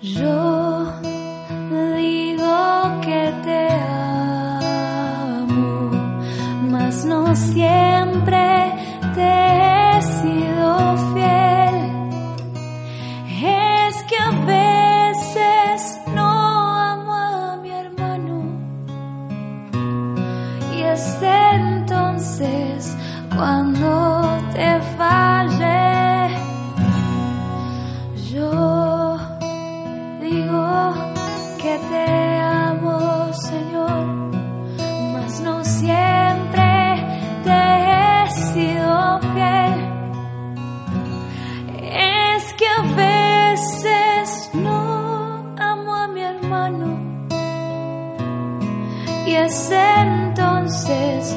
Yo digo que te amo, mas no siempre te he sido fiel. Es que a veces no amo a mi hermano y es entonces cuando entonces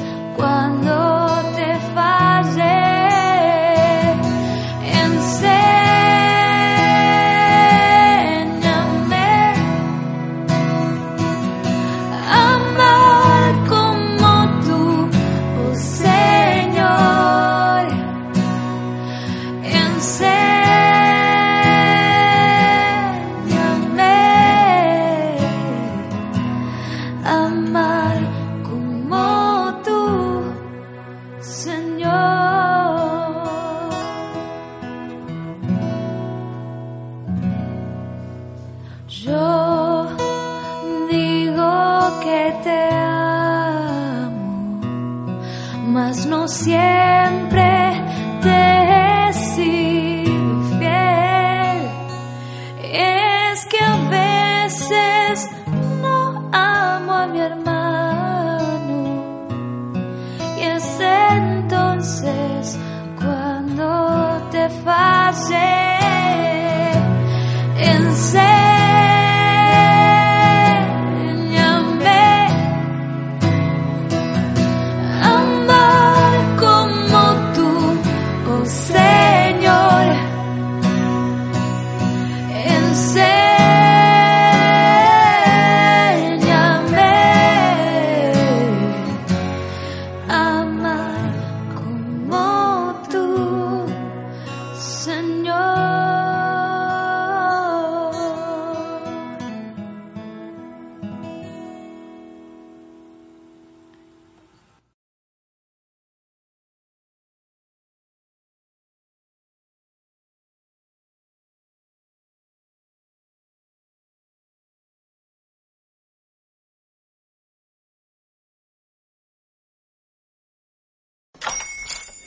Yo digo que te amo, mas no siempre te he sido fiel. Es que a veces no amo a mi hermano y es entonces cuando te fallé.